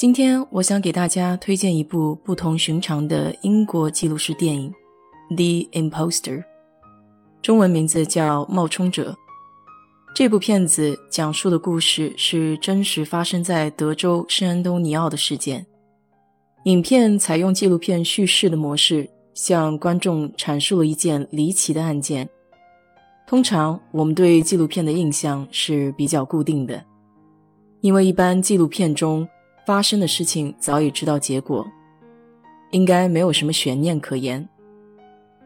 今天我想给大家推荐一部不同寻常的英国纪录式电影《The Imposter》，中文名字叫《冒充者》。这部片子讲述的故事是真实发生在德州圣安东尼奥的事件。影片采用纪录片叙事的模式，向观众阐述了一件离奇的案件。通常我们对纪录片的印象是比较固定的，因为一般纪录片中发生的事情早已知道结果，应该没有什么悬念可言。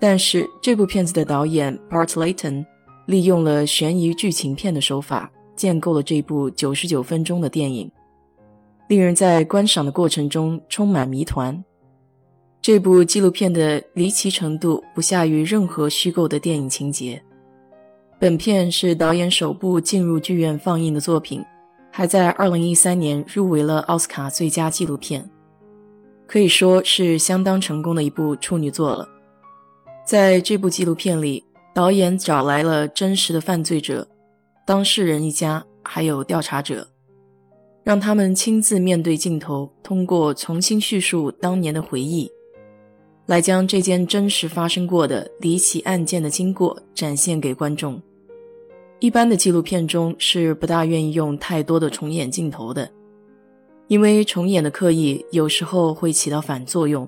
但是这部片子的导演 Bart Layton 利用了悬疑剧情片的手法，建构了这部九十九分钟的电影，令人在观赏的过程中充满谜团。这部纪录片的离奇程度不下于任何虚构的电影情节。本片是导演首部进入剧院放映的作品，还在2013年入围了奥斯卡最佳纪录片，可以说是相当成功的一部处女作了。在这部纪录片里，导演找来了真实的犯罪者、当事人一家，还有调查者，让他们亲自面对镜头，通过重新叙述当年的回忆。来将这件真实发生过的离奇案件的经过展现给观众。一般的纪录片中是不大愿意用太多的重演镜头的，因为重演的刻意有时候会起到反作用，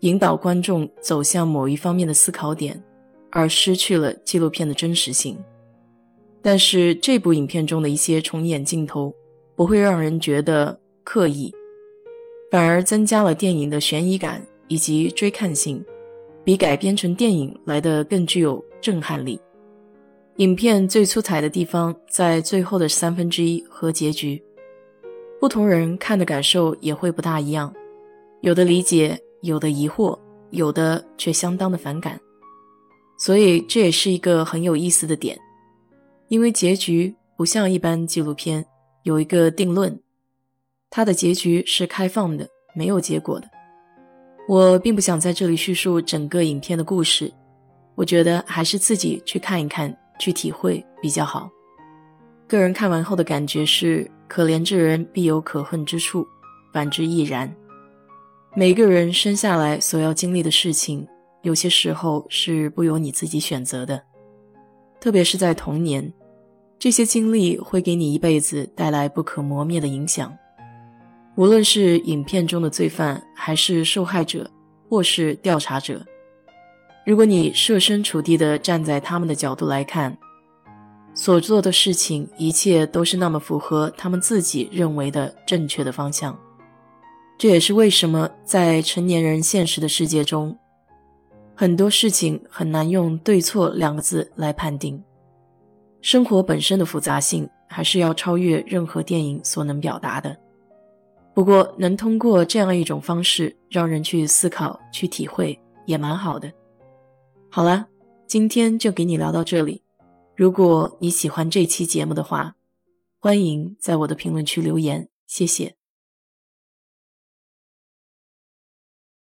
引导观众走向某一方面的思考点，而失去了纪录片的真实性。但是这部影片中的一些重演镜头不会让人觉得刻意，反而增加了电影的悬疑感以及追看性，比改编成电影来的更具有震撼力。影片最出彩的地方在最后的三分之一和结局，不同人看的感受也会不大一样，有的理解，有的疑惑，有的却相当的反感。所以这也是一个很有意思的点，因为结局不像一般纪录片有一个定论，它的结局是开放的，没有结果的。我并不想在这里叙述整个影片的故事，我觉得还是自己去看一看。去体会比较好。个人看完后的感觉是：可怜之人必有可恨之处，反之亦然。每个人生下来所要经历的事情，有些时候是不由你自己选择的。特别是在童年，这些经历会给你一辈子带来不可磨灭的影响。无论是影片中的罪犯，还是受害者，或是调查者。如果你设身处地的站在他们的角度来看，所做的事情一切都是那么符合他们自己认为的正确的方向。这也是为什么在成年人现实的世界中，很多事情很难用对错两个字来判定。生活本身的复杂性还是要超越任何电影所能表达的。不过，能通过这样一种方式让人去思考、去体会，也蛮好的。好了，今天就给你聊到这里。如果你喜欢这期节目的话，欢迎在我的评论区留言，谢谢。